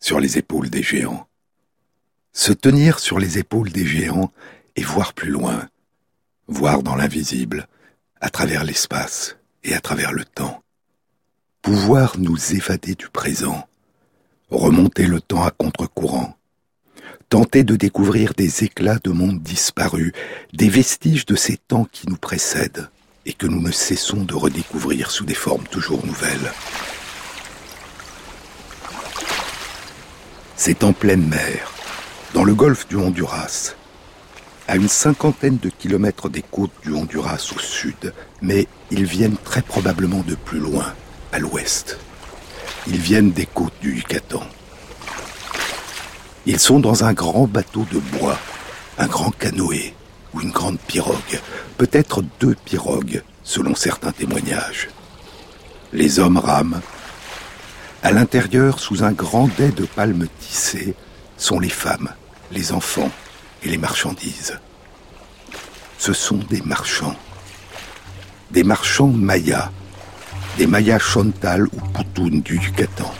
sur les épaules des géants. Se tenir sur les épaules des géants et voir plus loin, voir dans l'invisible, à travers l'espace et à travers le temps. Pouvoir nous évader du présent, remonter le temps à contre-courant, tenter de découvrir des éclats de mondes disparus, des vestiges de ces temps qui nous précèdent et que nous ne cessons de redécouvrir sous des formes toujours nouvelles. C'est en pleine mer, dans le golfe du Honduras, à une cinquantaine de kilomètres des côtes du Honduras au sud, mais ils viennent très probablement de plus loin, à l'ouest. Ils viennent des côtes du Yucatan. Ils sont dans un grand bateau de bois, un grand canoë ou une grande pirogue, peut-être deux pirogues, selon certains témoignages. Les hommes rament, à l'intérieur, sous un grand dais de palmes tissées, sont les femmes, les enfants et les marchandises. Ce sont des marchands. Des marchands mayas, des mayas Chontal ou Poutoun du Yucatan.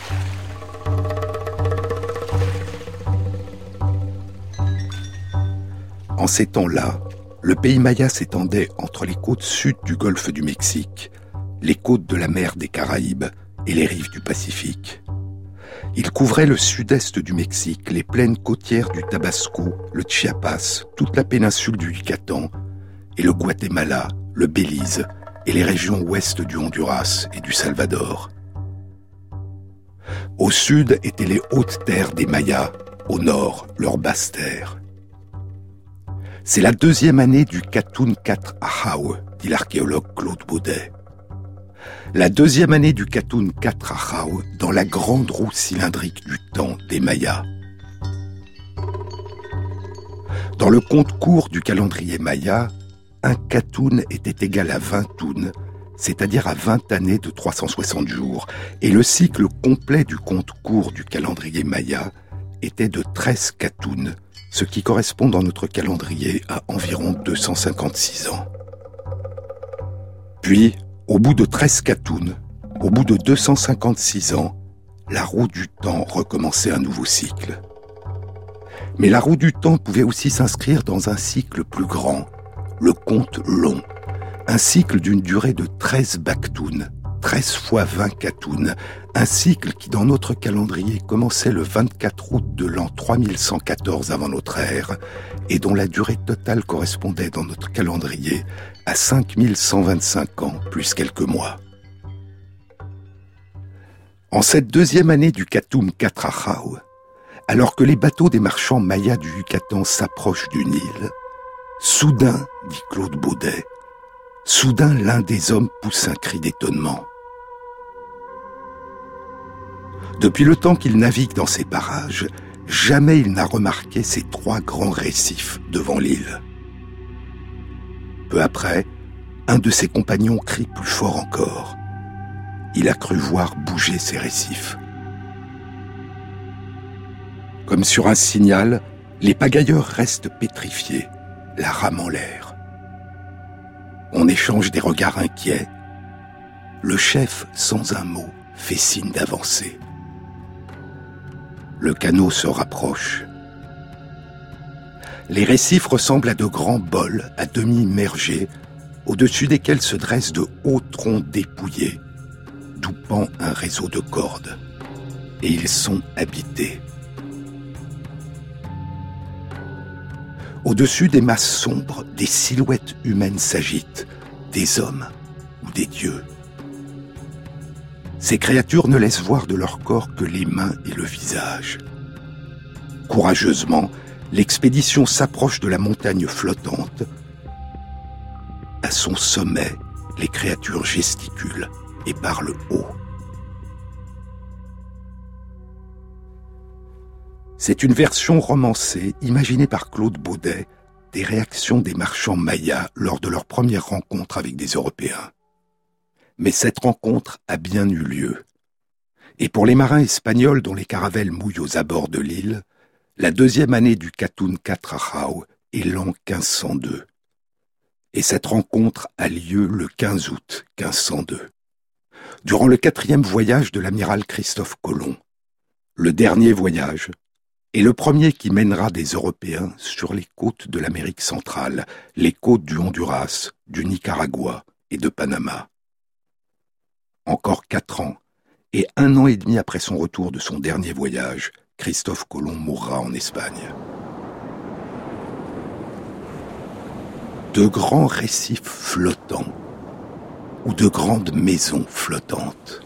En ces temps-là, le pays maya s'étendait entre les côtes sud du golfe du Mexique, les côtes de la mer des Caraïbes et les rives du Pacifique. Il couvrait le sud-est du Mexique, les plaines côtières du Tabasco, le Chiapas, toute la péninsule du Yucatan, et le Guatemala, le Belize, et les régions ouest du Honduras et du Salvador. Au sud étaient les hautes terres des Mayas, au nord leurs basses terres. C'est la deuxième année du Katun 4 Ahau, dit l'archéologue Claude Baudet la deuxième année du Katun Katrahau dans la grande roue cylindrique du temps des Mayas. Dans le compte court du calendrier Maya, un Katun était égal à 20 tuns, c'est-à-dire à 20 années de 360 jours, et le cycle complet du compte court du calendrier Maya était de 13 Katuns, ce qui correspond dans notre calendrier à environ 256 ans. Puis, au bout de 13 catounes, au bout de 256 ans, la roue du temps recommençait un nouveau cycle. Mais la roue du temps pouvait aussi s'inscrire dans un cycle plus grand, le compte long, un cycle d'une durée de 13 bactounes, 13 fois 20 catounes, un cycle qui dans notre calendrier commençait le 24 août de l'an 3114 avant notre ère et dont la durée totale correspondait dans notre calendrier à 5125 ans plus quelques mois. En cette deuxième année du Katoum Katrahau, alors que les bateaux des marchands mayas du Yucatan s'approchent du Nil, soudain, dit Claude Baudet, soudain l'un des hommes pousse un cri d'étonnement. Depuis le temps qu'il navigue dans ces parages, jamais il n'a remarqué ces trois grands récifs devant l'île. Peu après, un de ses compagnons crie plus fort encore. Il a cru voir bouger ces récifs. Comme sur un signal, les pagailleurs restent pétrifiés, la rame en l'air. On échange des regards inquiets. Le chef, sans un mot, fait signe d'avancer. Le canot se rapproche. Les récifs ressemblent à de grands bols à demi immergés, au-dessus desquels se dressent de hauts troncs dépouillés, d'où pend un réseau de cordes. Et ils sont habités. Au-dessus des masses sombres, des silhouettes humaines s'agitent, des hommes ou des dieux. Ces créatures ne laissent voir de leur corps que les mains et le visage. Courageusement, l'expédition s'approche de la montagne flottante. À son sommet, les créatures gesticulent et parlent haut. C'est une version romancée, imaginée par Claude Baudet, des réactions des marchands mayas lors de leur première rencontre avec des Européens. Mais cette rencontre a bien eu lieu. Et pour les marins espagnols dont les caravelles mouillent aux abords de l'île, la deuxième année du Katun Katrahau est l'an 1502. Et cette rencontre a lieu le 15 août 1502. Durant le quatrième voyage de l'amiral Christophe Colomb, le dernier voyage, et le premier qui mènera des Européens sur les côtes de l'Amérique centrale, les côtes du Honduras, du Nicaragua et de Panama. Encore quatre ans, et un an et demi après son retour de son dernier voyage, Christophe Colomb mourra en Espagne. De grands récifs flottants ou de grandes maisons flottantes.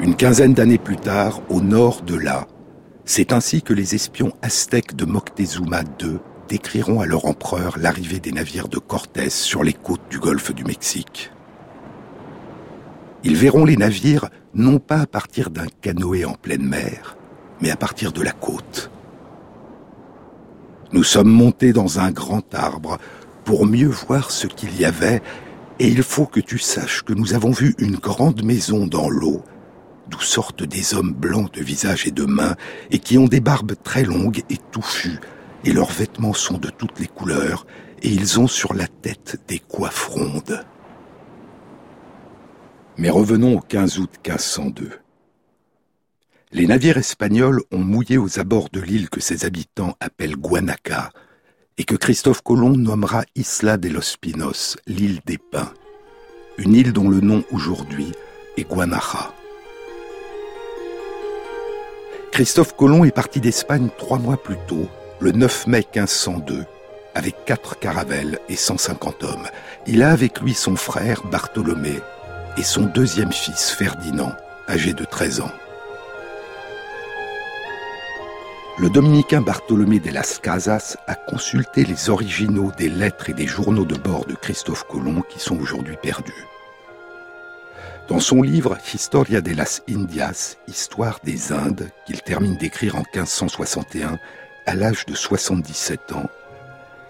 Une quinzaine d'années plus tard, au nord de là, c'est ainsi que les espions aztèques de Moctezuma II décriront à leur empereur l'arrivée des navires de Cortés sur les côtes du golfe du Mexique. Ils verront les navires non pas à partir d'un canoë en pleine mer, mais à partir de la côte. Nous sommes montés dans un grand arbre pour mieux voir ce qu'il y avait, et il faut que tu saches que nous avons vu une grande maison dans l'eau, d'où sortent des hommes blancs de visage et de mains, et qui ont des barbes très longues et touffues, et leurs vêtements sont de toutes les couleurs, et ils ont sur la tête des coiffes rondes. Mais revenons au 15 août 1502 les navires espagnols ont mouillé aux abords de l'île que ses habitants appellent Guanaca, et que Christophe Colomb nommera Isla de los Pinos, l'île des pins, une île dont le nom aujourd'hui est Guanaja. Christophe Colomb est parti d'Espagne trois mois plus tôt, le 9 mai 1502, avec quatre caravelles et 150 hommes. Il a avec lui son frère Bartholomé et son deuxième fils Ferdinand, âgé de 13 ans. le dominicain Bartholomé de las Casas a consulté les originaux des lettres et des journaux de bord de Christophe Colomb qui sont aujourd'hui perdus. Dans son livre Historia de las Indias, Histoire des Indes, qu'il termine d'écrire en 1561 à l'âge de 77 ans,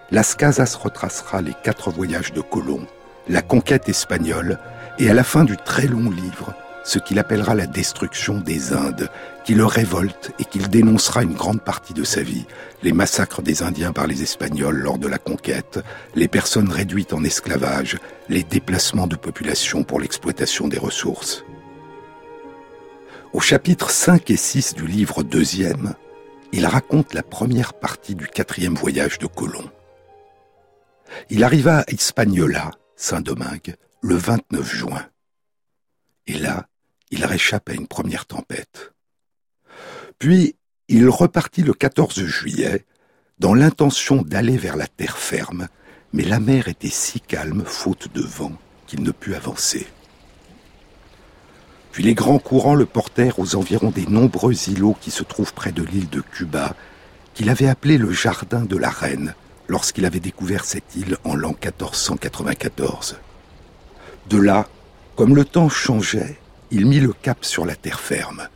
Las Casas retracera les quatre voyages de Colomb, la conquête espagnole et à la fin du très long livre, ce qu'il appellera la destruction des Indes, qui le révolte et qu'il dénoncera une grande partie de sa vie, les massacres des Indiens par les Espagnols lors de la conquête, les personnes réduites en esclavage, les déplacements de population pour l'exploitation des ressources. Au chapitre 5 et 6 du livre deuxième, il raconte la première partie du quatrième voyage de Colomb. Il arriva à Hispaniola, Saint-Domingue, le 29 juin. Et là, il réchappe à une première tempête. Puis, il repartit le 14 juillet, dans l'intention d'aller vers la terre ferme, mais la mer était si calme, faute de vent, qu'il ne put avancer. Puis les grands courants le portèrent aux environs des nombreux îlots qui se trouvent près de l'île de Cuba, qu'il avait appelé le Jardin de la Reine, lorsqu'il avait découvert cette île en l'an 1494. De là, comme le temps changeait, il mit le cap sur la terre ferme.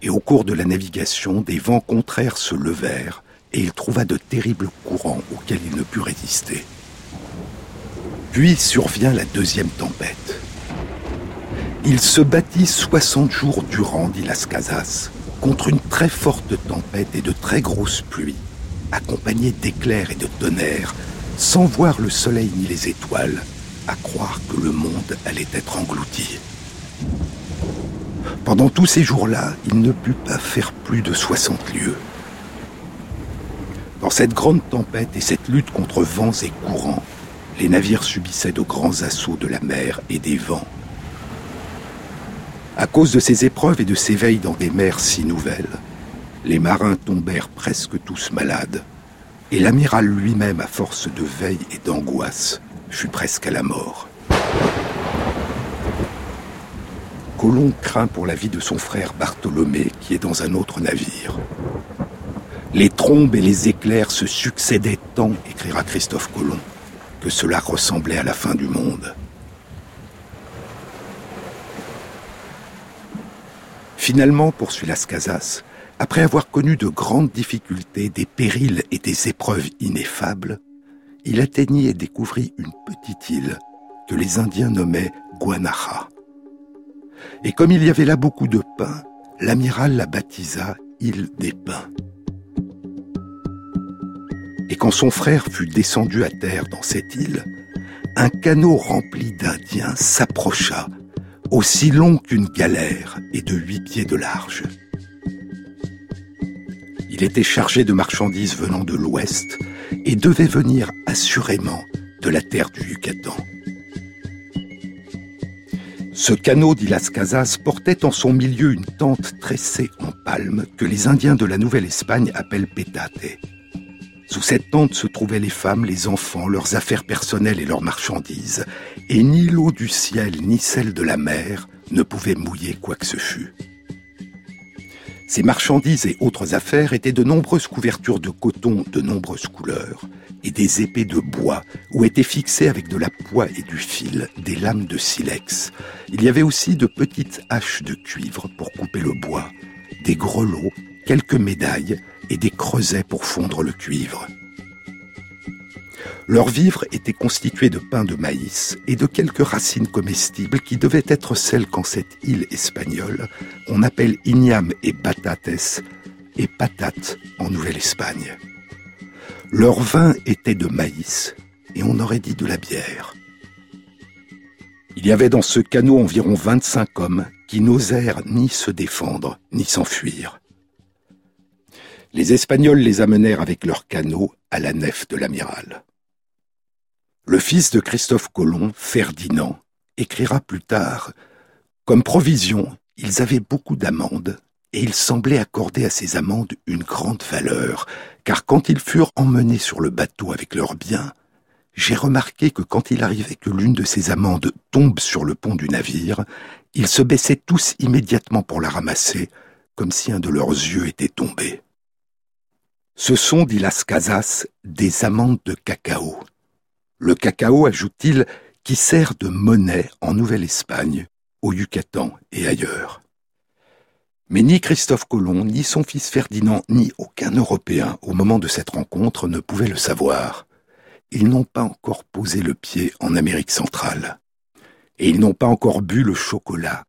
Et au cours de la navigation, des vents contraires se levèrent et il trouva de terribles courants auxquels il ne put résister. Puis survient la deuxième tempête. Il se battit soixante jours durant, dit Las Casas, contre une très forte tempête et de très grosses pluies, accompagnées d'éclairs et de tonnerres, sans voir le soleil ni les étoiles, à croire que le monde allait être englouti. Pendant tous ces jours-là, il ne put pas faire plus de 60 lieues. Dans cette grande tempête et cette lutte contre vents et courants, les navires subissaient de grands assauts de la mer et des vents. À cause de ces épreuves et de ces veilles dans des mers si nouvelles, les marins tombèrent presque tous malades, et l'amiral lui-même, à force de veille et d'angoisse, fut presque à la mort. Colomb craint pour la vie de son frère Bartholomé qui est dans un autre navire. Les trombes et les éclairs se succédaient tant, écrira Christophe Colomb, que cela ressemblait à la fin du monde. Finalement, poursuit Las Casas, après avoir connu de grandes difficultés, des périls et des épreuves ineffables, il atteignit et découvrit une petite île que les Indiens nommaient Guanaja. Et comme il y avait là beaucoup de pain, l'amiral la baptisa île des pins. Et quand son frère fut descendu à terre dans cette île, un canot rempli d'Indiens s'approcha, aussi long qu'une galère et de huit pieds de large. Il était chargé de marchandises venant de l'ouest et devait venir assurément de la terre du Yucatan. Ce canot, dit Las Casas, portait en son milieu une tente tressée en palme que les Indiens de la Nouvelle-Espagne appellent pétate. Sous cette tente se trouvaient les femmes, les enfants, leurs affaires personnelles et leurs marchandises, et ni l'eau du ciel ni celle de la mer ne pouvaient mouiller quoi que ce fût. Ces marchandises et autres affaires étaient de nombreuses couvertures de coton de nombreuses couleurs et des épées de bois où étaient fixées avec de la poix et du fil des lames de silex. Il y avait aussi de petites haches de cuivre pour couper le bois, des grelots, quelques médailles et des creusets pour fondre le cuivre. Leurs vivres étaient constitués de pain de maïs et de quelques racines comestibles qui devaient être celles qu'en cette île espagnole on appelle igname et batates et patates en Nouvelle-Espagne. Leur vin était de maïs et on aurait dit de la bière. Il y avait dans ce canot environ 25 hommes qui n'osèrent ni se défendre ni s'enfuir. Les Espagnols les amenèrent avec leurs canots à la nef de l'amiral. Le fils de Christophe Colomb, Ferdinand, écrira plus tard Comme provision, ils avaient beaucoup d'amandes, et ils semblaient accorder à ces amandes une grande valeur, car quand ils furent emmenés sur le bateau avec leurs biens, j'ai remarqué que quand il arrivait que l'une de ces amandes tombe sur le pont du navire, ils se baissaient tous immédiatement pour la ramasser, comme si un de leurs yeux était tombé. Ce sont, dit Las Casas, des amandes de cacao. Le cacao, ajoute-t-il, qui sert de monnaie en Nouvelle-Espagne, au Yucatan et ailleurs. Mais ni Christophe Colomb, ni son fils Ferdinand, ni aucun Européen, au moment de cette rencontre, ne pouvaient le savoir. Ils n'ont pas encore posé le pied en Amérique centrale. Et ils n'ont pas encore bu le chocolat,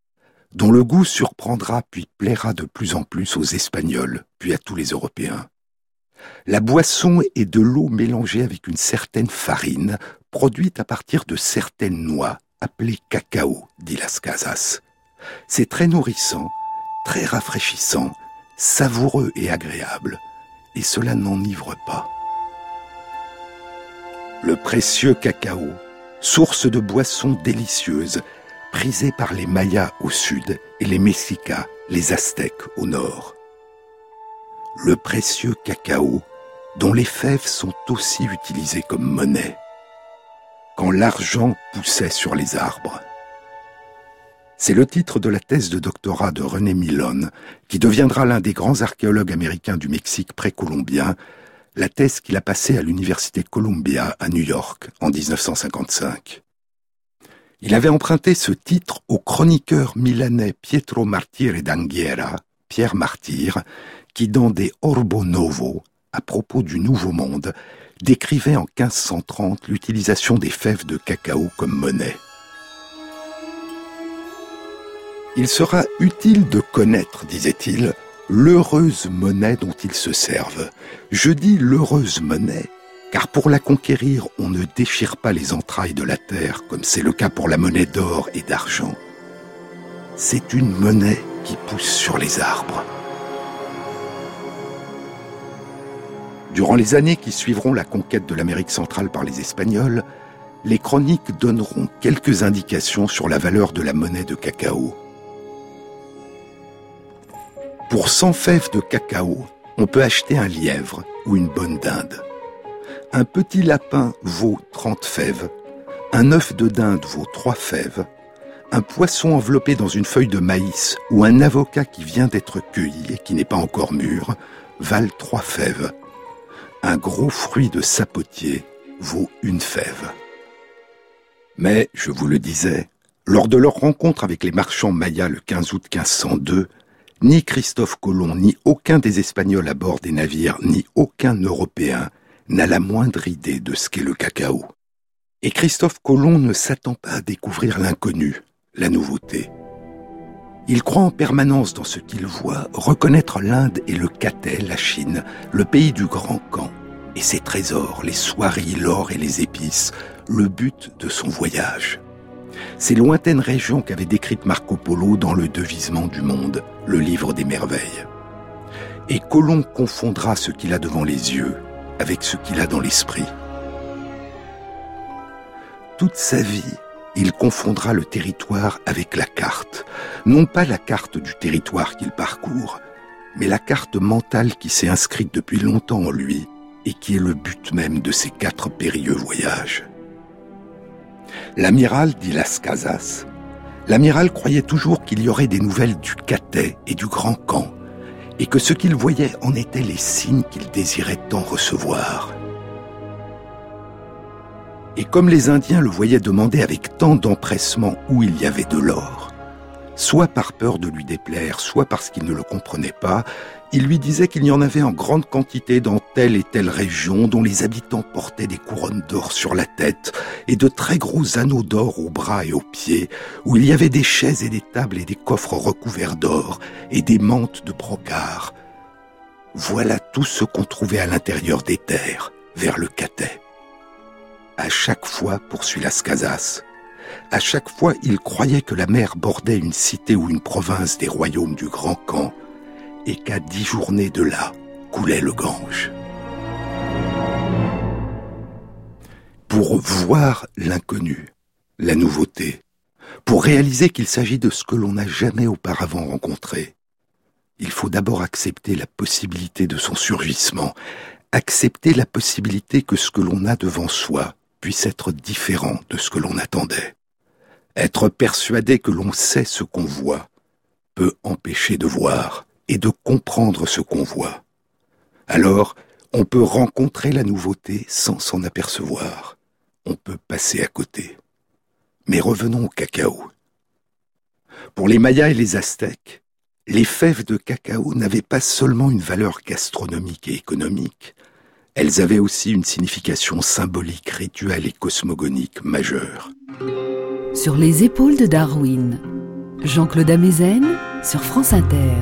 dont le goût surprendra puis plaira de plus en plus aux Espagnols, puis à tous les Européens. La boisson est de l'eau mélangée avec une certaine farine, produite à partir de certaines noix, appelées cacao, dit Las Casas. C'est très nourrissant, très rafraîchissant, savoureux et agréable, et cela n'enivre pas. Le précieux cacao, source de boissons délicieuses, prisée par les Mayas au sud et les Mexicas, les Aztèques au nord le précieux cacao, dont les fèves sont aussi utilisées comme monnaie, quand l'argent poussait sur les arbres. C'est le titre de la thèse de doctorat de René Milon, qui deviendra l'un des grands archéologues américains du Mexique précolombien, la thèse qu'il a passée à l'Université Columbia à New York en 1955. Il avait emprunté ce titre au chroniqueur milanais Pietro Martire d'Anghiera, Pierre Martyr, qui dans des Orbo Novo, à propos du Nouveau Monde, décrivait en 1530 l'utilisation des fèves de cacao comme monnaie. Il sera utile de connaître, disait-il, l'heureuse monnaie dont ils se servent. Je dis l'heureuse monnaie, car pour la conquérir, on ne déchire pas les entrailles de la terre, comme c'est le cas pour la monnaie d'or et d'argent. C'est une monnaie qui pousse sur les arbres. Durant les années qui suivront la conquête de l'Amérique centrale par les Espagnols, les chroniques donneront quelques indications sur la valeur de la monnaie de cacao. Pour 100 fèves de cacao, on peut acheter un lièvre ou une bonne dinde. Un petit lapin vaut 30 fèves, un œuf de dinde vaut 3 fèves, un poisson enveloppé dans une feuille de maïs ou un avocat qui vient d'être cueilli et qui n'est pas encore mûr valent 3 fèves un gros fruit de sapotier vaut une fève. Mais, je vous le disais, lors de leur rencontre avec les marchands mayas le 15 août 1502, Ni Christophe Colomb, ni aucun des Espagnols à bord des navires, ni aucun Européen n'a la moindre idée de ce qu'est le cacao. Et Christophe Colomb ne s'attend pas à découvrir l'inconnu, la nouveauté. Il croit en permanence dans ce qu'il voit, reconnaître l'Inde et le Cathay, la Chine, le pays du grand camp, et ses trésors, les soieries, l'or et les épices, le but de son voyage. Ces lointaines régions qu'avait décrites Marco Polo dans Le Devisement du monde, le livre des merveilles. Et Colomb confondra ce qu'il a devant les yeux avec ce qu'il a dans l'esprit. Toute sa vie, il confondra le territoire avec la carte, non pas la carte du territoire qu'il parcourt, mais la carte mentale qui s'est inscrite depuis longtemps en lui et qui est le but même de ces quatre périlleux voyages. L'amiral dit Las Casas. L'amiral croyait toujours qu'il y aurait des nouvelles du Cathay et du Grand Camp, et que ce qu'il voyait en était les signes qu'il désirait tant recevoir. Et comme les Indiens le voyaient demander avec tant d'empressement où il y avait de l'or, soit par peur de lui déplaire, soit parce qu'ils ne le comprenaient pas, il lui disait qu'il y en avait en grande quantité dans telle et telle région dont les habitants portaient des couronnes d'or sur la tête et de très gros anneaux d'or aux bras et aux pieds, où il y avait des chaises et des tables et des coffres recouverts d'or et des mantes de brocart. Voilà tout ce qu'on trouvait à l'intérieur des terres, vers le Cathay. À chaque fois, poursuit Las Casas, à chaque fois il croyait que la mer bordait une cité ou une province des royaumes du Grand Camp, et qu'à dix journées de là coulait le Gange. Pour voir l'inconnu, la nouveauté, pour réaliser qu'il s'agit de ce que l'on n'a jamais auparavant rencontré, il faut d'abord accepter la possibilité de son surgissement, accepter la possibilité que ce que l'on a devant soi puisse être différent de ce que l'on attendait. Être persuadé que l'on sait ce qu'on voit peut empêcher de voir et de comprendre ce qu'on voit. Alors, on peut rencontrer la nouveauté sans s'en apercevoir. On peut passer à côté. Mais revenons au cacao. Pour les Mayas et les Aztèques, les fèves de cacao n'avaient pas seulement une valeur gastronomique et économique, elles avaient aussi une signification symbolique, rituelle et cosmogonique majeure. Sur les épaules de Darwin, Jean-Claude Amezen sur France Inter.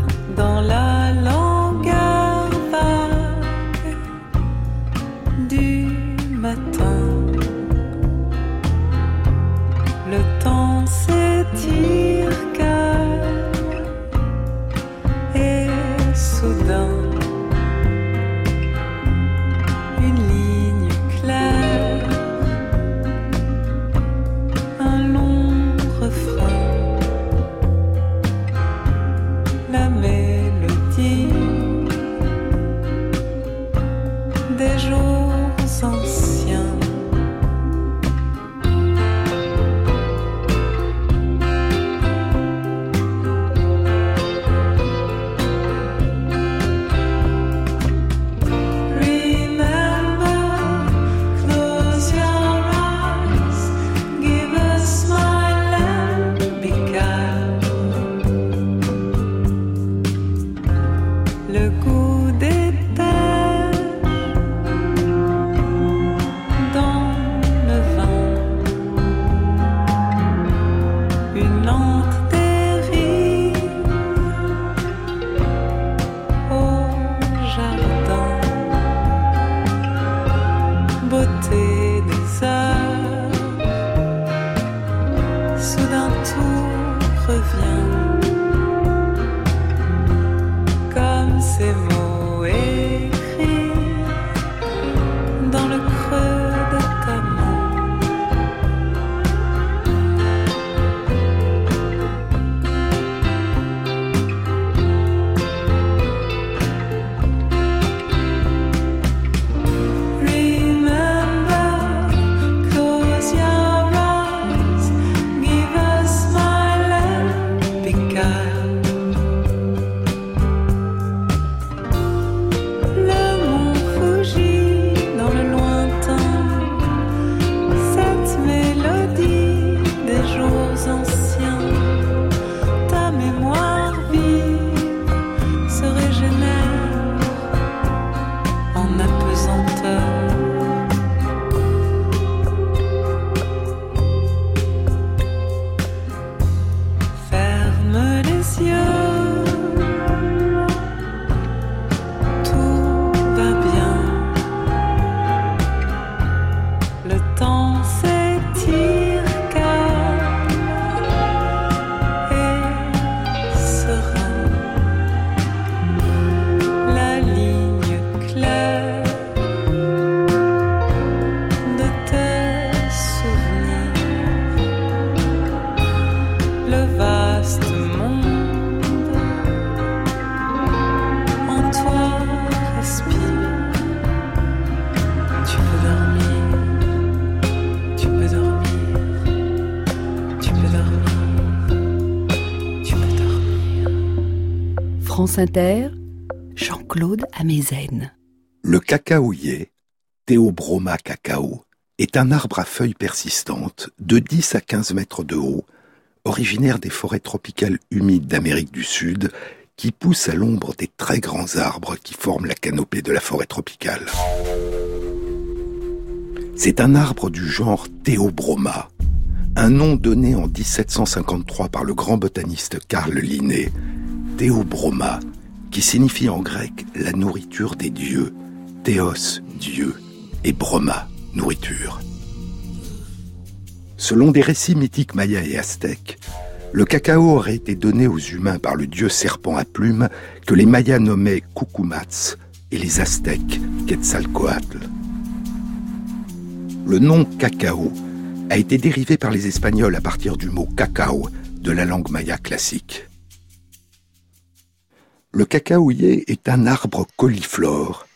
Jean-Claude Amezen. Le cacaoyer, Théobroma cacao, est un arbre à feuilles persistantes de 10 à 15 mètres de haut, originaire des forêts tropicales humides d'Amérique du Sud, qui pousse à l'ombre des très grands arbres qui forment la canopée de la forêt tropicale. C'est un arbre du genre Théobroma, un nom donné en 1753 par le grand botaniste Carl Linné, Théobroma, qui signifie en grec la nourriture des dieux, Théos, Dieu, et Broma, nourriture. Selon des récits mythiques mayas et aztèques, le cacao aurait été donné aux humains par le dieu serpent à plumes que les mayas nommaient Cucumats et les aztèques Quetzalcoatl. Le nom cacao a été dérivé par les Espagnols à partir du mot cacao de la langue maya classique. Le cacaoyer est un arbre coliflore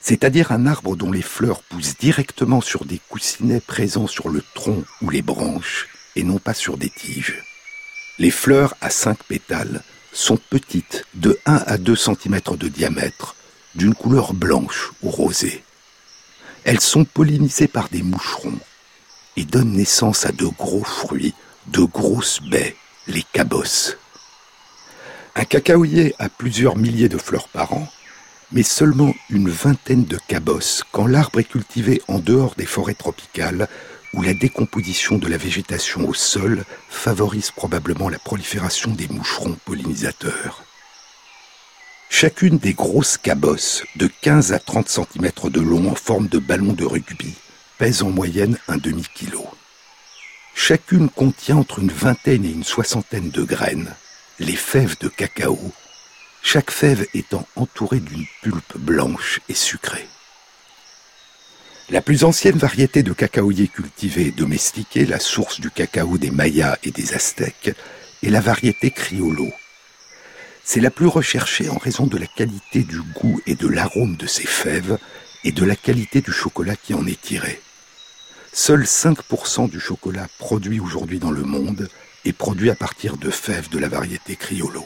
c'est-à-dire un arbre dont les fleurs poussent directement sur des coussinets présents sur le tronc ou les branches, et non pas sur des tiges. Les fleurs à cinq pétales sont petites, de 1 à 2 cm de diamètre, d'une couleur blanche ou rosée. Elles sont pollinisées par des moucherons et donnent naissance à de gros fruits, de grosses baies, les cabosses. Un cacaoyer a plusieurs milliers de fleurs par an mais seulement une vingtaine de cabosses quand l'arbre est cultivé en dehors des forêts tropicales où la décomposition de la végétation au sol favorise probablement la prolifération des moucherons pollinisateurs. Chacune des grosses cabosses, de 15 à 30 cm de long en forme de ballon de rugby, pèse en moyenne un demi-kilo. Chacune contient entre une vingtaine et une soixantaine de graines, les fèves de cacao, chaque fève étant entourée d'une pulpe blanche et sucrée. La plus ancienne variété de cacaoyer cultivée et domestiquée, la source du cacao des Mayas et des Aztèques, est la variété Criollo. C'est la plus recherchée en raison de la qualité du goût et de l'arôme de ses fèves et de la qualité du chocolat qui en est tiré. Seuls 5% du chocolat produit aujourd'hui dans le monde est produit à partir de fèves de la variété Criollo.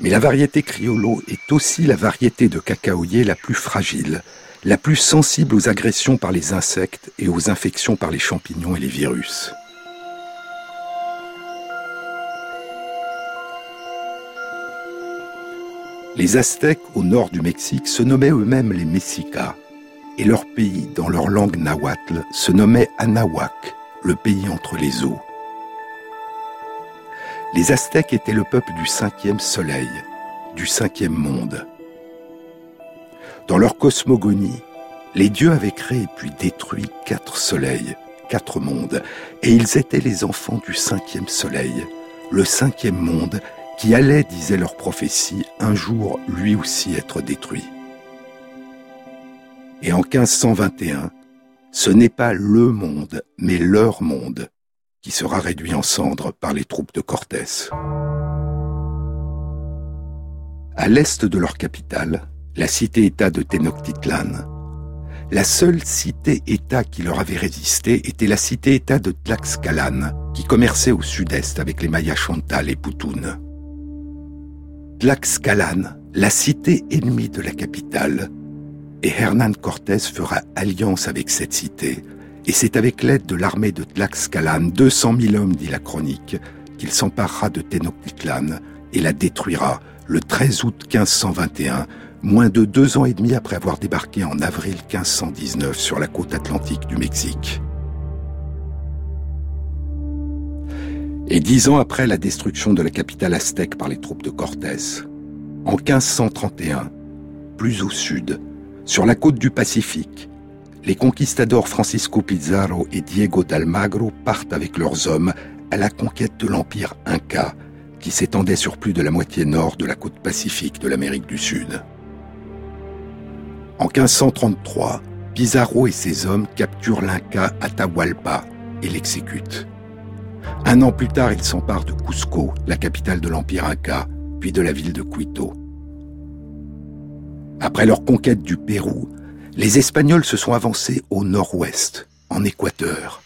Mais la variété Criollo est aussi la variété de cacaoyer la plus fragile, la plus sensible aux agressions par les insectes et aux infections par les champignons et les virus. Les Aztèques au nord du Mexique se nommaient eux-mêmes les Mexicas, et leur pays, dans leur langue nahuatl, se nommait Anahuac, le pays entre les eaux. Les Aztèques étaient le peuple du cinquième soleil, du cinquième monde. Dans leur cosmogonie, les dieux avaient créé puis détruit quatre soleils, quatre mondes, et ils étaient les enfants du cinquième soleil, le cinquième monde qui allait, disait leur prophétie, un jour lui aussi être détruit. Et en 1521, ce n'est pas le monde, mais leur monde qui sera réduit en cendres par les troupes de Cortés. À l'est de leur capitale, la cité-État de Tenochtitlan, la seule cité-État qui leur avait résisté était la cité-État de Tlaxcalan, qui commerçait au sud-est avec les Mayas Chontal et Poutoun. Tlaxcalan, la cité ennemie de la capitale, et Hernán Cortés fera alliance avec cette cité et c'est avec l'aide de l'armée de Tlaxcalan, 200 000 hommes, dit la chronique, qu'il s'emparera de Tenochtitlan et la détruira le 13 août 1521, moins de deux ans et demi après avoir débarqué en avril 1519 sur la côte atlantique du Mexique. Et dix ans après la destruction de la capitale aztèque par les troupes de Cortés, en 1531, plus au sud, sur la côte du Pacifique, les conquistadors Francisco Pizarro et Diego d'Almagro partent avec leurs hommes à la conquête de l'empire Inca, qui s'étendait sur plus de la moitié nord de la côte pacifique de l'Amérique du Sud. En 1533, Pizarro et ses hommes capturent l'Inca Atahualpa et l'exécutent. Un an plus tard, ils s'emparent de Cusco, la capitale de l'empire Inca, puis de la ville de Quito. Après leur conquête du Pérou, les Espagnols se sont avancés au nord-ouest, en Équateur.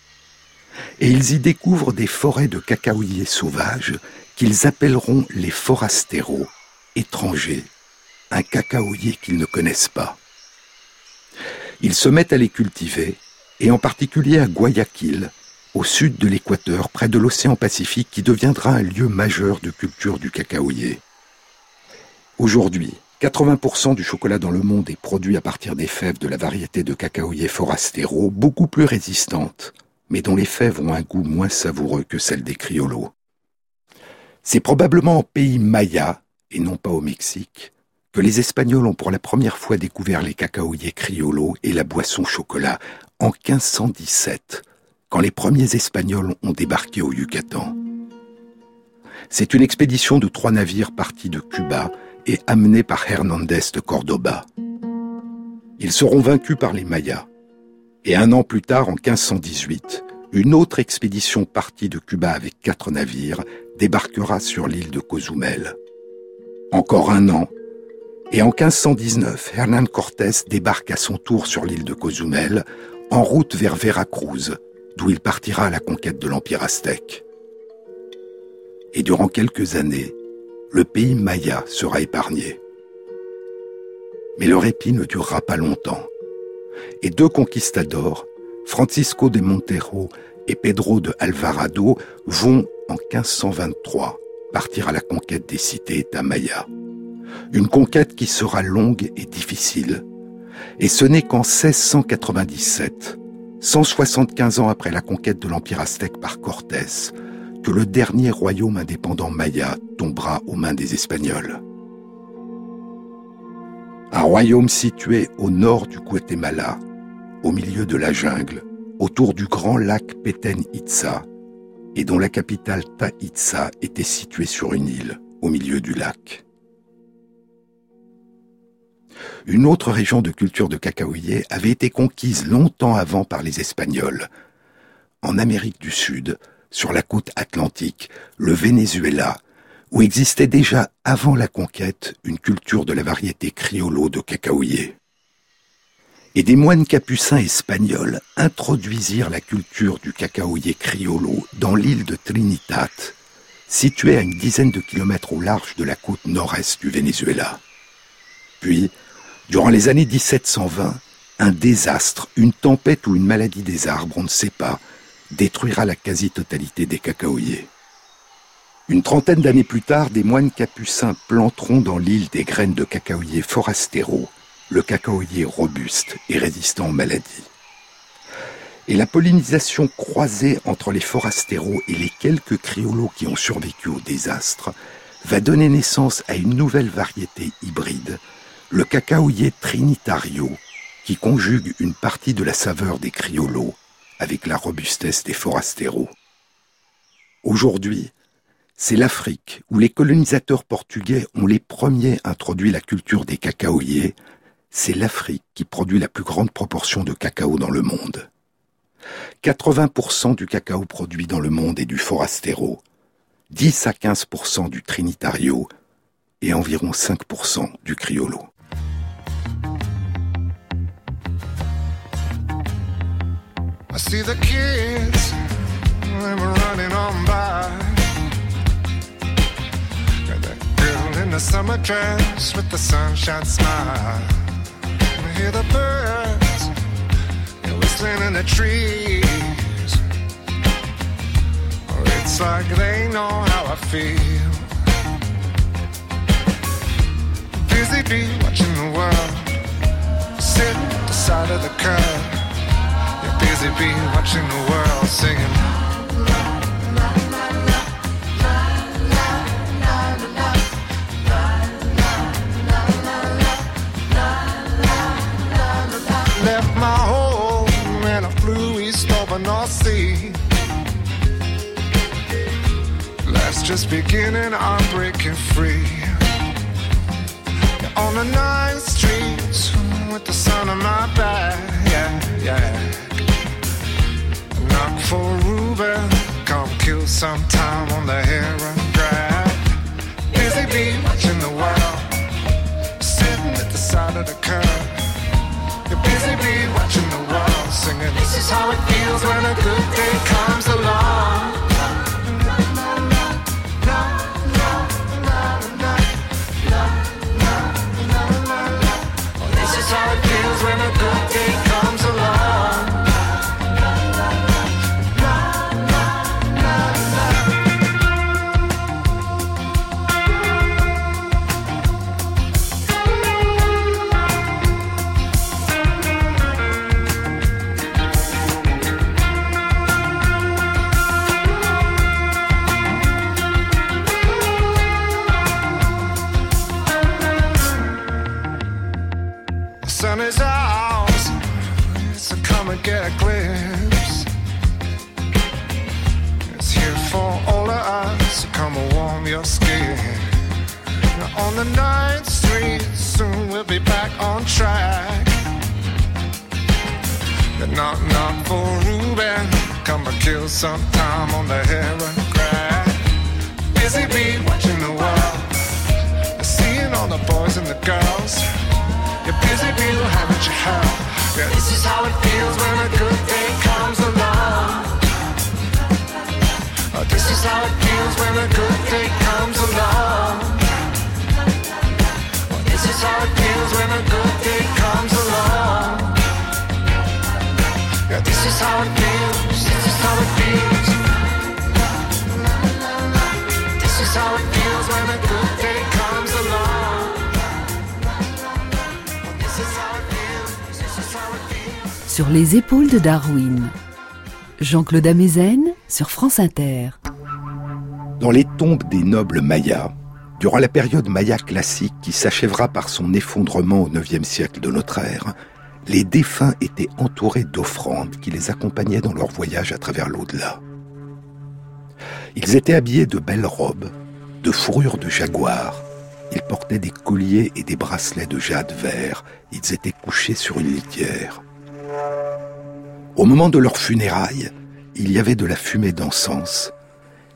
Et ils y découvrent des forêts de cacaoyers sauvages qu'ils appelleront les forasteros, étranger, un cacaoyer qu'ils ne connaissent pas. Ils se mettent à les cultiver, et en particulier à Guayaquil, au sud de l'équateur, près de l'océan Pacifique, qui deviendra un lieu majeur de culture du cacaoyer. Aujourd'hui, 80% du chocolat dans le monde est produit à partir des fèves de la variété de cacaoyer forastero, beaucoup plus résistante, mais dont les fèves ont un goût moins savoureux que celles des criolos. C'est probablement au pays maya, et non pas au Mexique, que les Espagnols ont pour la première fois découvert les cacaoyers criolos et la boisson chocolat en 1517, quand les premiers Espagnols ont débarqué au Yucatan. C'est une expédition de trois navires partis de Cuba et amenés par Hernandez de Cordoba. Ils seront vaincus par les Mayas. Et un an plus tard, en 1518, une autre expédition partie de Cuba avec quatre navires débarquera sur l'île de Cozumel. Encore un an, et en 1519, Hernán Cortés débarque à son tour sur l'île de Cozumel, en route vers Veracruz, d'où il partira à la conquête de l'Empire aztèque. Et durant quelques années, le pays maya sera épargné. Mais le répit ne durera pas longtemps. Et deux conquistadors, Francisco de Montero et Pedro de Alvarado, vont, en 1523, partir à la conquête des cités-États mayas. Une conquête qui sera longue et difficile. Et ce n'est qu'en 1697, 175 ans après la conquête de l'Empire aztèque par Cortés, que le dernier royaume indépendant maya tombera aux mains des Espagnols. Un royaume situé au nord du Guatemala, au milieu de la jungle, autour du grand lac Peten Itza, et dont la capitale Ta Itza était située sur une île au milieu du lac. Une autre région de culture de cacaoyer avait été conquise longtemps avant par les Espagnols. En Amérique du Sud, sur la côte atlantique, le Venezuela, où existait déjà avant la conquête une culture de la variété criollo de cacaoyer. Et des moines capucins espagnols introduisirent la culture du cacaoyer criollo dans l'île de Trinitat, située à une dizaine de kilomètres au large de la côte nord-est du Venezuela. Puis, durant les années 1720, un désastre, une tempête ou une maladie des arbres, on ne sait pas, détruira la quasi-totalité des cacaoyers. Une trentaine d'années plus tard, des moines capucins planteront dans l'île des graines de cacaoyer forastero, le cacaoyer robuste et résistant aux maladies. Et la pollinisation croisée entre les forasteros et les quelques criolos qui ont survécu au désastre va donner naissance à une nouvelle variété hybride, le cacaoyer trinitario, qui conjugue une partie de la saveur des criolos avec la robustesse des forasteros. Aujourd'hui, c'est l'Afrique où les colonisateurs portugais ont les premiers introduit la culture des cacaoyers. C'est l'Afrique qui produit la plus grande proportion de cacao dans le monde. 80% du cacao produit dans le monde est du forastero, 10 à 15% du trinitario et environ 5% du criollo. I see the kids, were running on by. Got that girl in the summer dress with the sunshine smile. I hear the birds they're whistling in the trees. Oh, it's like they know how I feel. Busy bee watching the world sit at the side of the curb busy bee watching the world singing. Left my home and I flew east over North Sea. Life's just beginning, I'm breaking free. On the night streets with the sun on my back, yeah, yeah Sur les épaules de Darwin. Jean-Claude Amezen sur France Inter. Dans les tombes des nobles mayas, durant la période maya classique qui s'achèvera par son effondrement au IXe siècle de notre ère, les défunts étaient entourés d'offrandes qui les accompagnaient dans leur voyage à travers l'au-delà. Ils étaient habillés de belles robes, de fourrures de jaguar, ils portaient des colliers et des bracelets de jade vert, ils étaient couchés sur une litière. Au moment de leurs funérailles, il y avait de la fumée d'encens,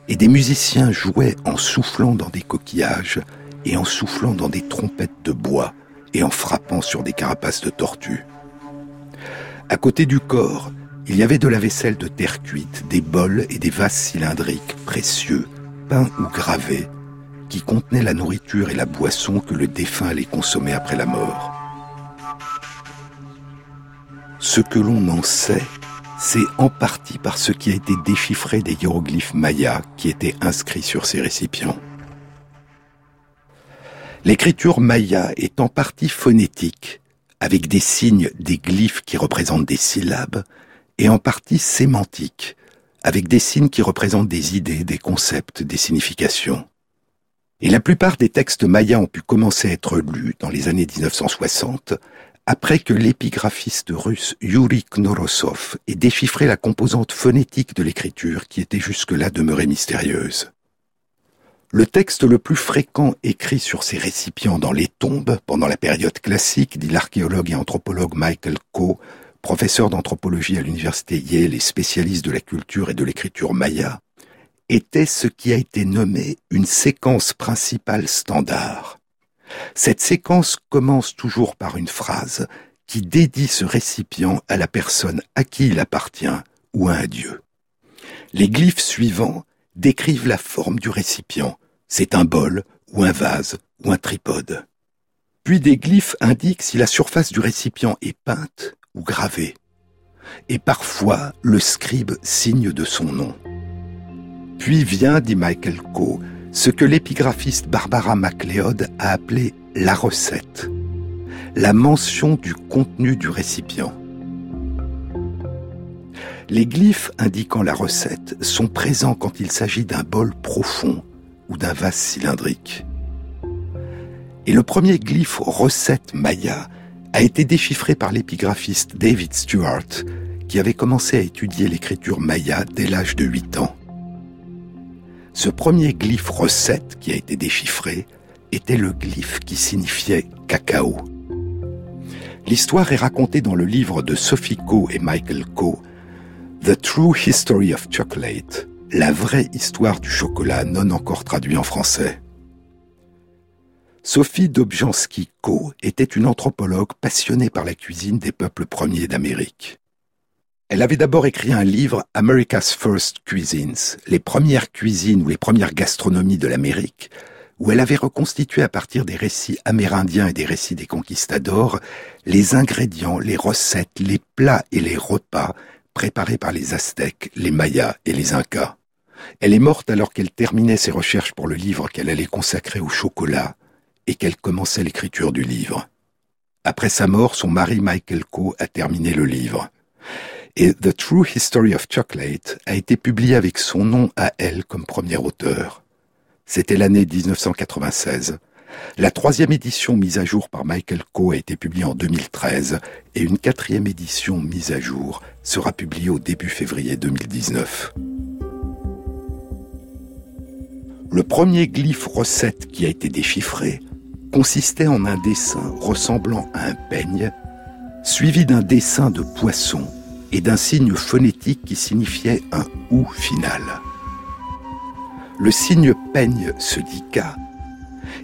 et des musiciens jouaient en soufflant dans des coquillages et en soufflant dans des trompettes de bois et en frappant sur des carapaces de tortues. À côté du corps, il y avait de la vaisselle de terre cuite, des bols et des vases cylindriques précieux, peints ou gravés, qui contenaient la nourriture et la boisson que le défunt allait consommer après la mort. Ce que l'on en sait, c'est en partie par ce qui a été déchiffré des hiéroglyphes mayas qui étaient inscrits sur ces récipients. L'écriture maya est en partie phonétique, avec des signes, des glyphes qui représentent des syllabes, et en partie sémantique, avec des signes qui représentent des idées, des concepts, des significations. Et la plupart des textes mayas ont pu commencer à être lus dans les années 1960 après que l'épigraphiste russe Yuri Knorosov ait déchiffré la composante phonétique de l'écriture qui était jusque-là demeurée mystérieuse. Le texte le plus fréquent écrit sur ces récipients dans les tombes pendant la période classique, dit l'archéologue et anthropologue Michael Coe, professeur d'anthropologie à l'université Yale et spécialiste de la culture et de l'écriture maya, était ce qui a été nommé une séquence principale standard. Cette séquence commence toujours par une phrase qui dédie ce récipient à la personne à qui il appartient ou à un dieu. Les glyphes suivants décrivent la forme du récipient. C'est un bol ou un vase ou un tripode. Puis des glyphes indiquent si la surface du récipient est peinte ou gravée. Et parfois, le scribe signe de son nom. Puis vient, dit Michael Coe, ce que l'épigraphiste Barbara MacLeod a appelé la recette, la mention du contenu du récipient. Les glyphes indiquant la recette sont présents quand il s'agit d'un bol profond ou d'un vase cylindrique. Et le premier glyphe recette maya a été déchiffré par l'épigraphiste David Stewart, qui avait commencé à étudier l'écriture maya dès l'âge de 8 ans. Ce premier glyphe recette qui a été déchiffré était le glyphe qui signifiait cacao. L'histoire est racontée dans le livre de Sophie Coe et Michael Coe, The True History of Chocolate, la vraie histoire du chocolat non encore traduit en français. Sophie Dobzhansky Coe était une anthropologue passionnée par la cuisine des peuples premiers d'Amérique. Elle avait d'abord écrit un livre America's First Cuisines, les premières cuisines ou les premières gastronomies de l'Amérique, où elle avait reconstitué à partir des récits amérindiens et des récits des conquistadors les ingrédients, les recettes, les plats et les repas préparés par les Aztèques, les Mayas et les Incas. Elle est morte alors qu'elle terminait ses recherches pour le livre qu'elle allait consacrer au chocolat et qu'elle commençait l'écriture du livre. Après sa mort, son mari Michael Coe a terminé le livre. Et The True History of Chocolate a été publié avec son nom à elle comme premier auteur. C'était l'année 1996. La troisième édition mise à jour par Michael Coe a été publiée en 2013 et une quatrième édition mise à jour sera publiée au début février 2019. Le premier glyphe recette qui a été déchiffré consistait en un dessin ressemblant à un peigne, suivi d'un dessin de poisson et d'un signe phonétique qui signifiait un ou final. Le signe peigne se dit K,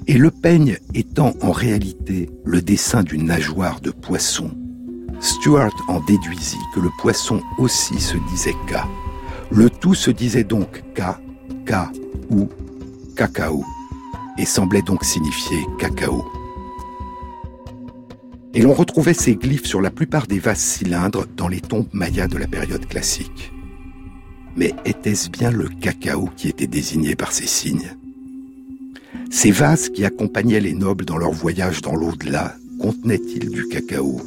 et le peigne étant en réalité le dessin d'une nageoire de poisson. Stuart en déduisit que le poisson aussi se disait K. Le tout se disait donc K, K ou cacao, et semblait donc signifier cacao. Et l'on retrouvait ces glyphes sur la plupart des vases cylindres dans les tombes mayas de la période classique. Mais était-ce bien le cacao qui était désigné par ces signes? Ces vases qui accompagnaient les nobles dans leur voyage dans l'au-delà contenaient-ils du cacao?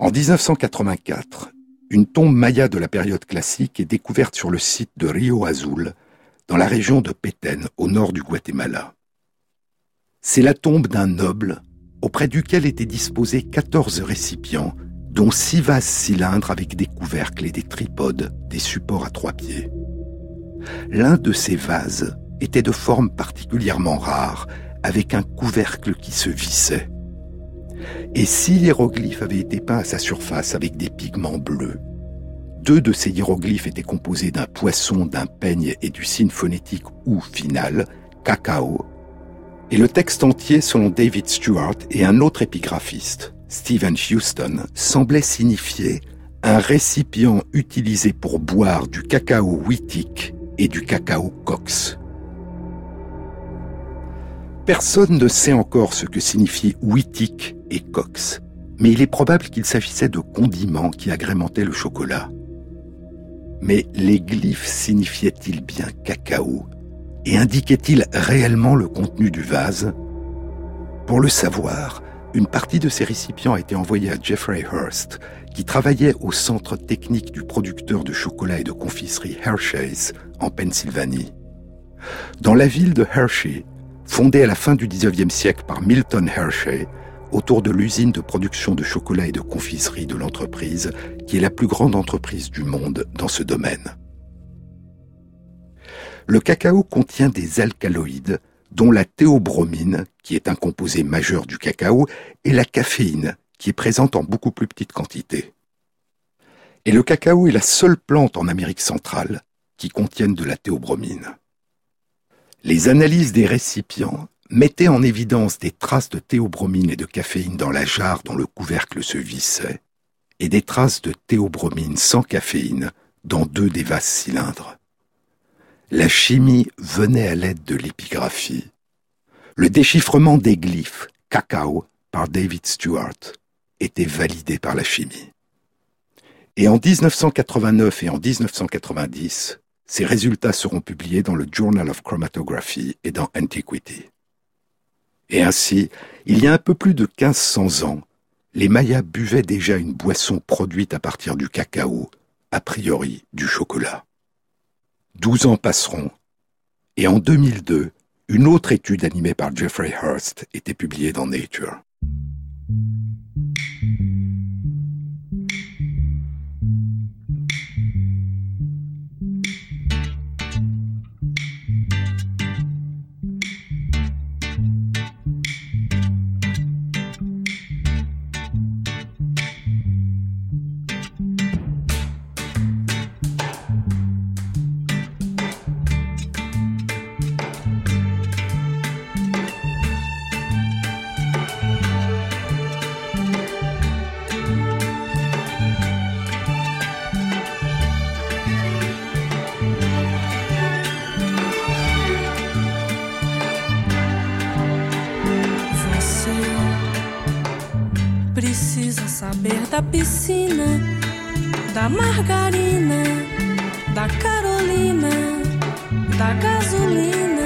En 1984, une tombe maya de la période classique est découverte sur le site de Rio Azul, dans la région de Petén, au nord du Guatemala. C'est la tombe d'un noble auprès duquel étaient disposés 14 récipients dont six vases cylindres avec des couvercles et des tripodes, des supports à trois pieds. L'un de ces vases était de forme particulièrement rare, avec un couvercle qui se vissait. Et six hiéroglyphes avaient été peints à sa surface avec des pigments bleus. Deux de ces hiéroglyphes étaient composés d'un poisson, d'un peigne et du signe phonétique ou final, cacao. Et le texte entier, selon David Stewart et un autre épigraphiste, Stephen Houston, semblait signifier un récipient utilisé pour boire du cacao wheatique et du cacao cox. Personne ne sait encore ce que signifient wheatique et cox, mais il est probable qu'il s'agissait de condiments qui agrémentaient le chocolat. Mais les glyphes signifiaient-ils bien cacao et indiquaient-ils réellement le contenu du vase? Pour le savoir, une partie de ces récipients a été envoyée à Jeffrey Hurst, qui travaillait au centre technique du producteur de chocolat et de confiserie Hershey's en Pennsylvanie. Dans la ville de Hershey, fondée à la fin du 19e siècle par Milton Hershey, autour de l'usine de production de chocolat et de confiserie de l'entreprise, qui est la plus grande entreprise du monde dans ce domaine. Le cacao contient des alcaloïdes dont la théobromine, qui est un composé majeur du cacao, et la caféine, qui est présente en beaucoup plus petite quantité. Et le cacao est la seule plante en Amérique centrale qui contienne de la théobromine. Les analyses des récipients mettaient en évidence des traces de théobromine et de caféine dans la jarre dont le couvercle se vissait, et des traces de théobromine sans caféine dans deux des vases cylindres. La chimie venait à l'aide de l'épigraphie. Le déchiffrement des glyphes cacao par David Stewart était validé par la chimie. Et en 1989 et en 1990, ces résultats seront publiés dans le Journal of Chromatography et dans Antiquity. Et ainsi, il y a un peu plus de 1500 ans, les Mayas buvaient déjà une boisson produite à partir du cacao, a priori du chocolat. Douze ans passeront, et en 2002, une autre étude animée par Jeffrey Hurst était publiée dans Nature. Da piscina, da margarina, da Carolina, da gasolina.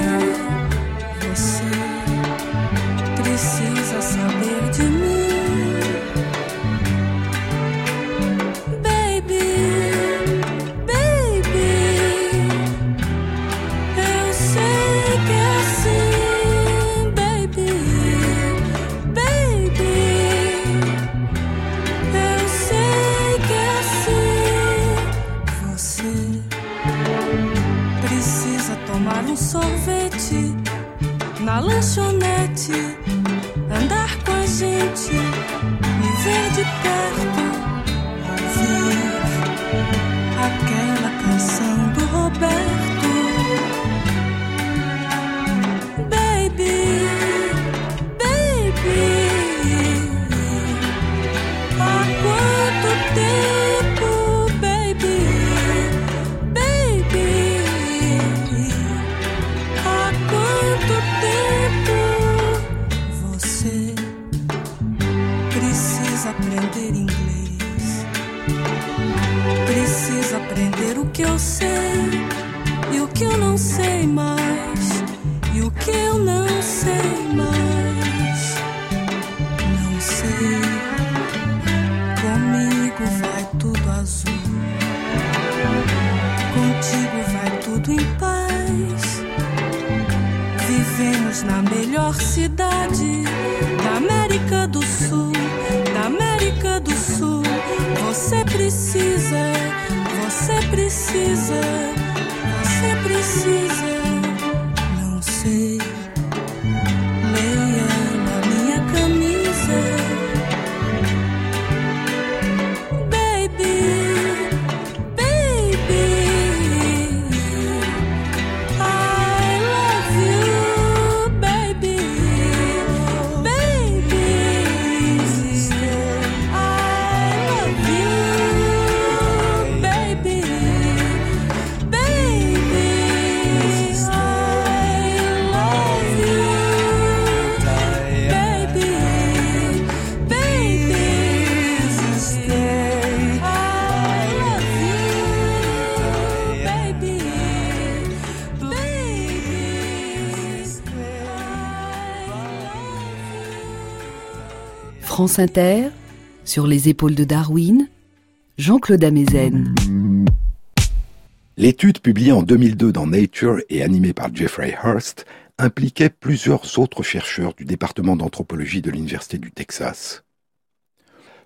Inter, sur les épaules de Darwin, Jean-Claude Amezen. L'étude publiée en 2002 dans Nature et animée par Jeffrey Hurst impliquait plusieurs autres chercheurs du département d'anthropologie de l'Université du Texas.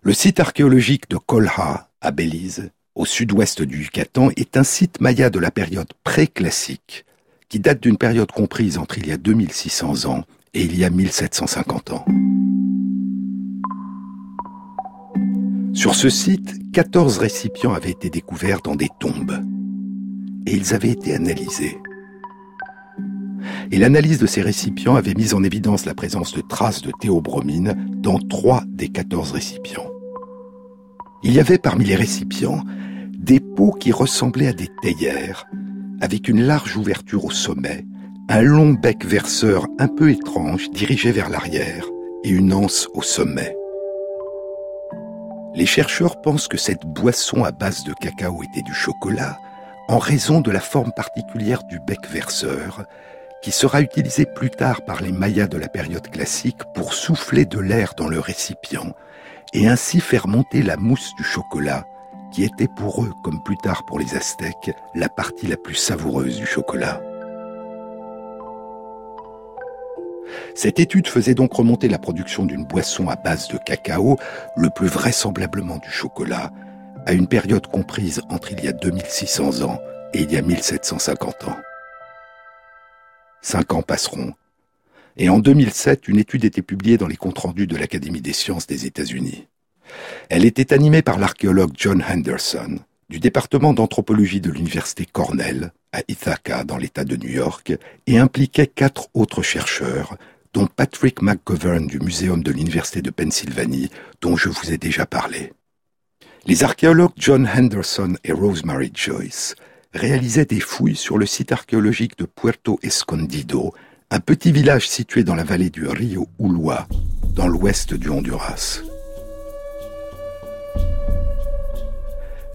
Le site archéologique de Colha, à Belize, au sud-ouest du Yucatan, est un site maya de la période pré-classique, qui date d'une période comprise entre il y a 2600 ans et il y a 1750 ans. Sur ce site, 14 récipients avaient été découverts dans des tombes et ils avaient été analysés. Et l'analyse de ces récipients avait mis en évidence la présence de traces de théobromine dans trois des 14 récipients. Il y avait parmi les récipients des pots qui ressemblaient à des théières, avec une large ouverture au sommet, un long bec verseur un peu étrange dirigé vers l'arrière et une anse au sommet. Les chercheurs pensent que cette boisson à base de cacao était du chocolat en raison de la forme particulière du bec verseur qui sera utilisé plus tard par les Mayas de la période classique pour souffler de l'air dans le récipient et ainsi faire monter la mousse du chocolat qui était pour eux, comme plus tard pour les Aztèques, la partie la plus savoureuse du chocolat. Cette étude faisait donc remonter la production d'une boisson à base de cacao, le plus vraisemblablement du chocolat, à une période comprise entre il y a 2600 ans et il y a 1750 ans. Cinq ans passeront, et en 2007, une étude était publiée dans les comptes rendus de l'Académie des sciences des États-Unis. Elle était animée par l'archéologue John Henderson, du département d'anthropologie de l'université Cornell, à Ithaca, dans l'État de New York, et impliquait quatre autres chercheurs, dont Patrick McGovern du Muséum de l'Université de Pennsylvanie, dont je vous ai déjà parlé. Les archéologues John Henderson et Rosemary Joyce réalisaient des fouilles sur le site archéologique de Puerto Escondido, un petit village situé dans la vallée du Rio Ulua, dans l'ouest du Honduras.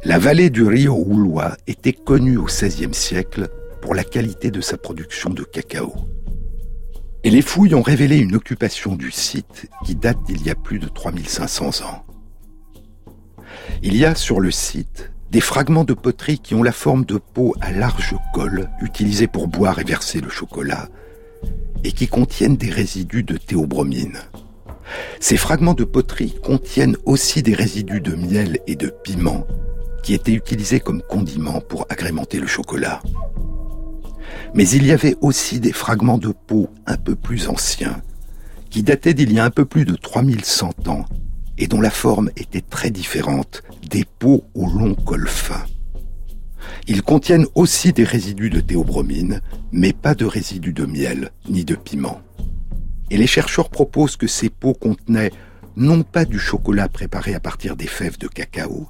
La vallée du Rio Ulua était connue au XVIe siècle pour la qualité de sa production de cacao. Et les fouilles ont révélé une occupation du site qui date d'il y a plus de 3500 ans. Il y a sur le site des fragments de poterie qui ont la forme de pots à large col utilisés pour boire et verser le chocolat et qui contiennent des résidus de théobromine. Ces fragments de poterie contiennent aussi des résidus de miel et de piment qui étaient utilisés comme condiments pour agrémenter le chocolat. Mais il y avait aussi des fragments de peau un peu plus anciens, qui dataient d'il y a un peu plus de 3100 ans, et dont la forme était très différente des peaux au long col fin. Ils contiennent aussi des résidus de théobromine, mais pas de résidus de miel ni de piment. Et les chercheurs proposent que ces pots contenaient non pas du chocolat préparé à partir des fèves de cacao,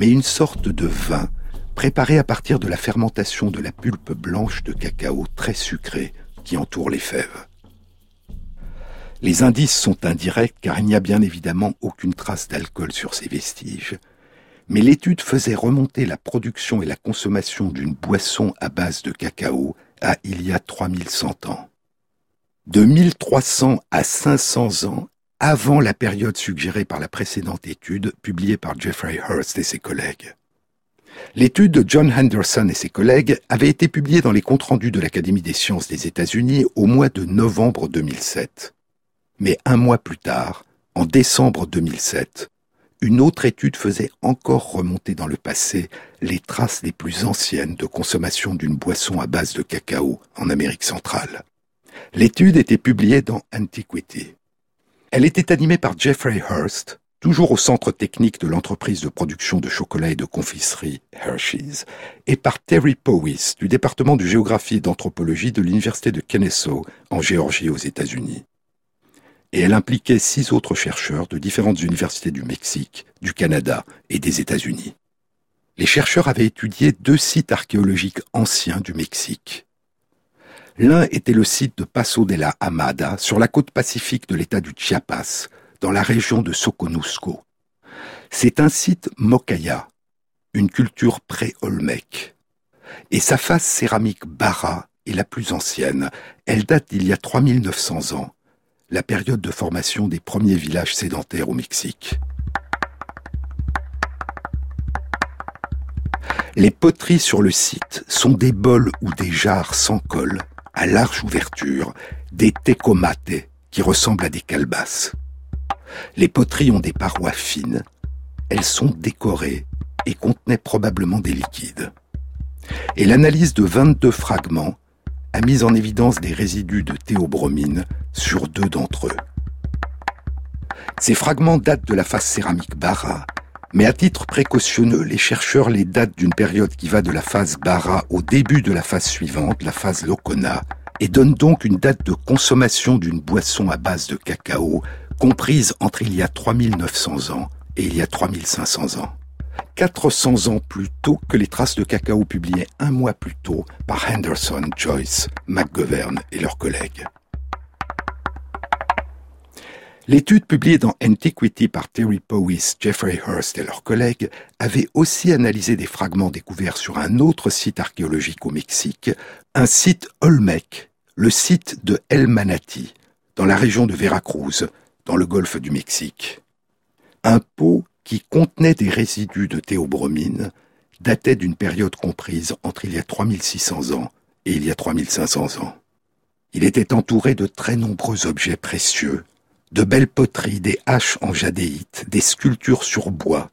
mais une sorte de vin préparé à partir de la fermentation de la pulpe blanche de cacao très sucrée qui entoure les fèves. Les indices sont indirects car il n'y a bien évidemment aucune trace d'alcool sur ces vestiges, mais l'étude faisait remonter la production et la consommation d'une boisson à base de cacao à il y a 3100 ans. De 1300 à 500 ans avant la période suggérée par la précédente étude publiée par Jeffrey Hurst et ses collègues. L'étude de John Henderson et ses collègues avait été publiée dans les comptes rendus de l'Académie des sciences des États-Unis au mois de novembre 2007. Mais un mois plus tard, en décembre 2007, une autre étude faisait encore remonter dans le passé les traces les plus anciennes de consommation d'une boisson à base de cacao en Amérique centrale. L'étude était publiée dans Antiquity. Elle était animée par Jeffrey Hurst, toujours au centre technique de l'entreprise de production de chocolat et de confiserie Hershey's, et par Terry Powys du département de géographie et d'anthropologie de l'université de Kennesaw en Géorgie aux États-Unis. Et elle impliquait six autres chercheurs de différentes universités du Mexique, du Canada et des États-Unis. Les chercheurs avaient étudié deux sites archéologiques anciens du Mexique. L'un était le site de Paso de la Amada sur la côte pacifique de l'état du Chiapas, dans la région de Soconusco. C'est un site Mokaya, une culture pré-Olmec. Et sa face céramique Bara est la plus ancienne. Elle date d'il y a 3900 ans, la période de formation des premiers villages sédentaires au Mexique. Les poteries sur le site sont des bols ou des jarres sans colle, à large ouverture, des tecomates qui ressemblent à des calebasses. Les poteries ont des parois fines. Elles sont décorées et contenaient probablement des liquides. Et l'analyse de 22 fragments a mis en évidence des résidus de théobromine sur deux d'entre eux. Ces fragments datent de la phase céramique Bara, mais à titre précautionneux, les chercheurs les datent d'une période qui va de la phase Bara au début de la phase suivante, la phase Locona, et donnent donc une date de consommation d'une boisson à base de cacao comprise entre il y a 3900 ans et il y a 3500 ans. 400 ans plus tôt que les traces de cacao publiées un mois plus tôt par Henderson, Joyce, McGovern et leurs collègues. L'étude publiée dans Antiquity par Terry Powys, Jeffrey Hurst et leurs collègues avait aussi analysé des fragments découverts sur un autre site archéologique au Mexique, un site Olmec, le site de El Manati, dans la région de Veracruz, dans le golfe du Mexique. Un pot qui contenait des résidus de théobromine datait d'une période comprise entre il y a 3600 ans et il y a 3500 ans. Il était entouré de très nombreux objets précieux, de belles poteries, des haches en jadéite, des sculptures sur bois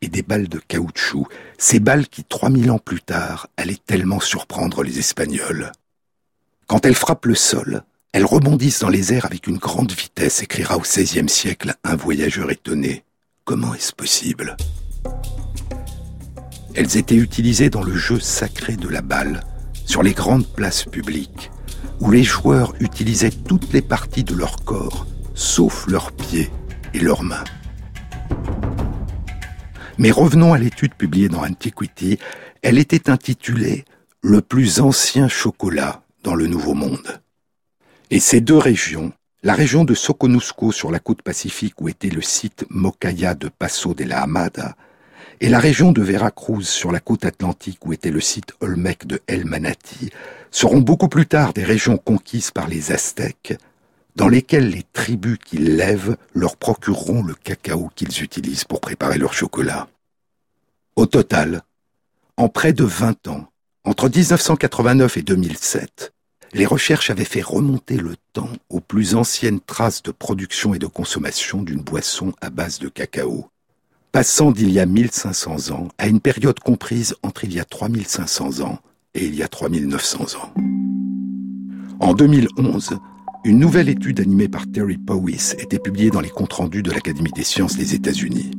et des balles de caoutchouc, ces balles qui, 3000 ans plus tard, allaient tellement surprendre les Espagnols. Quand elles frappent le sol, elles rebondissent dans les airs avec une grande vitesse, écrira au XVIe siècle un voyageur étonné. Comment est-ce possible? Elles étaient utilisées dans le jeu sacré de la balle, sur les grandes places publiques, où les joueurs utilisaient toutes les parties de leur corps, sauf leurs pieds et leurs mains. Mais revenons à l'étude publiée dans Antiquity. Elle était intitulée Le plus ancien chocolat dans le Nouveau Monde. Et ces deux régions, la région de Soconusco sur la côte pacifique où était le site Mokaya de Paso de la Hamada, Et la région de Veracruz sur la côte atlantique où était le site Olmec de El Manati seront beaucoup plus tard des régions conquises par les Aztèques, dans lesquelles les tribus qu'ils lèvent leur procureront le cacao qu'ils utilisent pour préparer leur chocolat. Au total, en près de 20 ans, entre 1989 et 2007, les recherches avaient fait remonter le temps aux plus anciennes traces de production et de consommation d'une boisson à base de cacao, passant d'il y a 1500 ans à une période comprise entre il y a 3500 ans et il y a 3900 ans. En 2011, une nouvelle étude animée par Terry Powys était publiée dans les comptes rendus de l'Académie des sciences des États-Unis.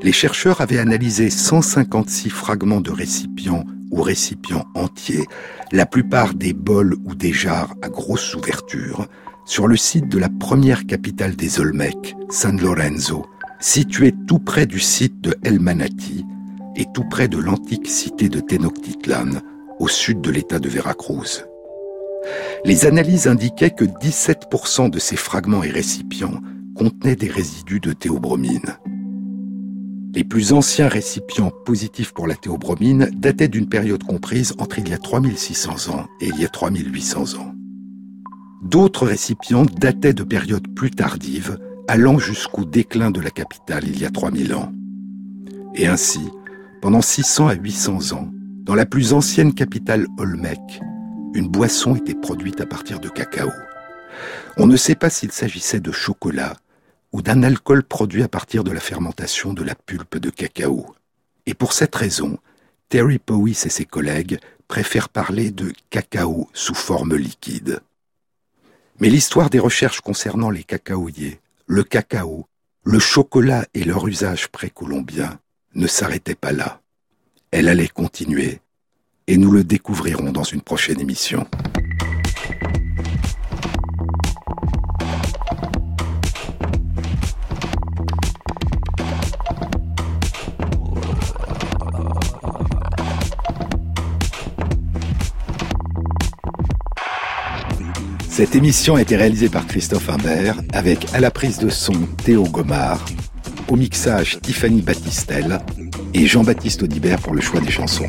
Les chercheurs avaient analysé 156 fragments de récipients ou récipients entiers, la plupart des bols ou des jarres à grosse ouverture, sur le site de la première capitale des Olmecs, San Lorenzo, situé tout près du site de El Manati et tout près de l'antique cité de Tenochtitlan, au sud de l'état de Veracruz. Les analyses indiquaient que 17% de ces fragments et récipients contenaient des résidus de théobromine. Les plus anciens récipients positifs pour la théobromine dataient d'une période comprise entre il y a 3600 ans et il y a 3800 ans. D'autres récipients dataient de périodes plus tardives, allant jusqu'au déclin de la capitale il y a 3000 ans. Et ainsi, pendant 600 à 800 ans, dans la plus ancienne capitale Olmec, une boisson était produite à partir de cacao. On ne sait pas s'il s'agissait de chocolat, ou d'un alcool produit à partir de la fermentation de la pulpe de cacao. Et pour cette raison, Terry Powys et ses collègues préfèrent parler de cacao sous forme liquide. Mais l'histoire des recherches concernant les cacaoyers, le cacao, le chocolat et leur usage précolombien ne s'arrêtait pas là. Elle allait continuer, et nous le découvrirons dans une prochaine émission. Cette émission a été réalisée par Christophe Imbert avec à la prise de son Théo Gomard, au mixage Tiffany Battistel et Jean-Baptiste Audibert pour le choix des chansons.